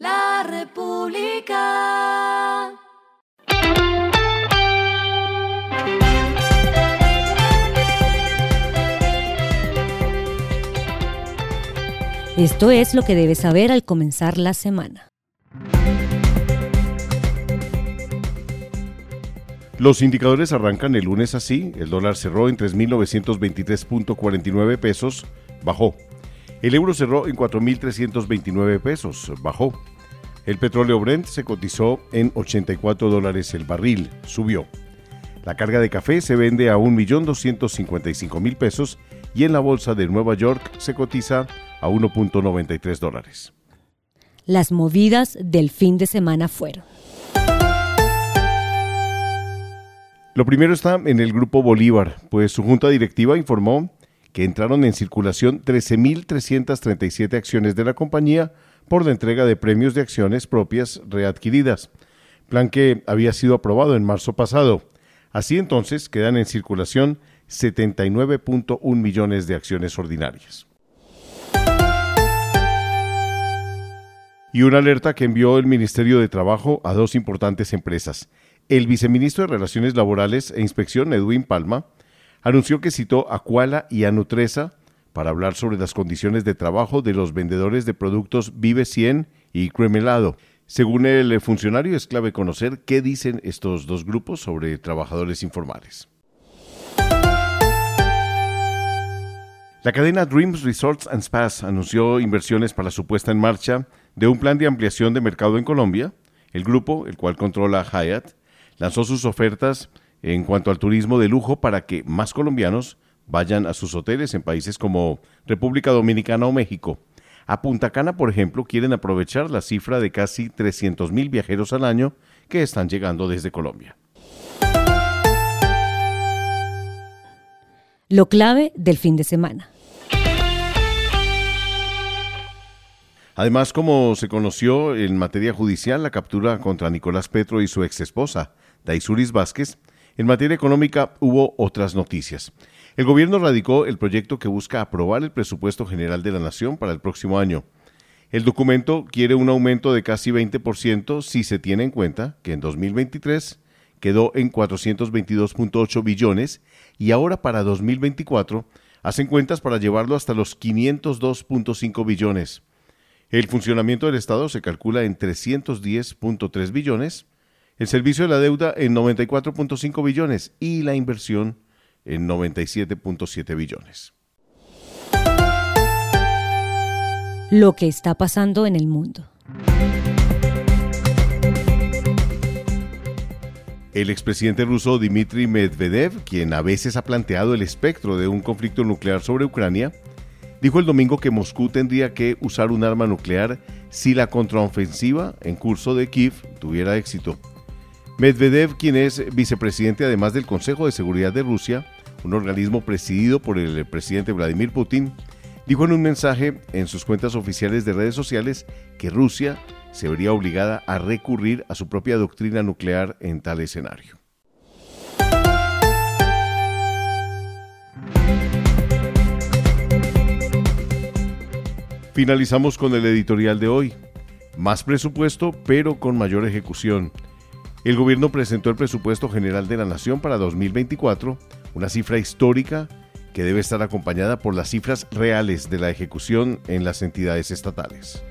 La República. Esto es lo que debes saber al comenzar la semana. Los indicadores arrancan el lunes así. El dólar cerró en 3.923.49 pesos, bajó. El euro cerró en 4.329 pesos, bajó. El petróleo Brent se cotizó en 84 dólares el barril, subió. La carga de café se vende a 1.255.000 pesos y en la bolsa de Nueva York se cotiza a 1.93 dólares. Las movidas del fin de semana fueron. Lo primero está en el Grupo Bolívar, pues su junta directiva informó que entraron en circulación 13.337 acciones de la compañía por la entrega de premios de acciones propias readquiridas, plan que había sido aprobado en marzo pasado. Así entonces quedan en circulación 79.1 millones de acciones ordinarias. Y una alerta que envió el Ministerio de Trabajo a dos importantes empresas. El viceministro de Relaciones Laborales e Inspección, Edwin Palma, anunció que citó a Kuala y a Nutresa para hablar sobre las condiciones de trabajo de los vendedores de productos Vive 100 y Cremelado. Según el funcionario, es clave conocer qué dicen estos dos grupos sobre trabajadores informales. La cadena Dreams Resorts and Spas anunció inversiones para su puesta en marcha de un plan de ampliación de mercado en Colombia. El grupo, el cual controla Hyatt, lanzó sus ofertas en cuanto al turismo de lujo para que más colombianos vayan a sus hoteles en países como República Dominicana o México. A Punta Cana, por ejemplo, quieren aprovechar la cifra de casi 300 mil viajeros al año que están llegando desde Colombia. Lo clave del fin de semana. Además, como se conoció en materia judicial, la captura contra Nicolás Petro y su ex esposa, Daisuris Vázquez, en materia económica hubo otras noticias. El gobierno radicó el proyecto que busca aprobar el presupuesto general de la Nación para el próximo año. El documento quiere un aumento de casi 20% si se tiene en cuenta que en 2023 quedó en 422.8 billones y ahora para 2024 hacen cuentas para llevarlo hasta los 502.5 billones. El funcionamiento del Estado se calcula en 310.3 billones el servicio de la deuda en 94.5 billones y la inversión en 97.7 billones. Lo que está pasando en el mundo. El expresidente ruso Dmitry Medvedev, quien a veces ha planteado el espectro de un conflicto nuclear sobre Ucrania, dijo el domingo que Moscú tendría que usar un arma nuclear si la contraofensiva en curso de Kiev tuviera éxito. Medvedev, quien es vicepresidente además del Consejo de Seguridad de Rusia, un organismo presidido por el presidente Vladimir Putin, dijo en un mensaje en sus cuentas oficiales de redes sociales que Rusia se vería obligada a recurrir a su propia doctrina nuclear en tal escenario. Finalizamos con el editorial de hoy. Más presupuesto, pero con mayor ejecución. El gobierno presentó el presupuesto general de la Nación para 2024, una cifra histórica que debe estar acompañada por las cifras reales de la ejecución en las entidades estatales.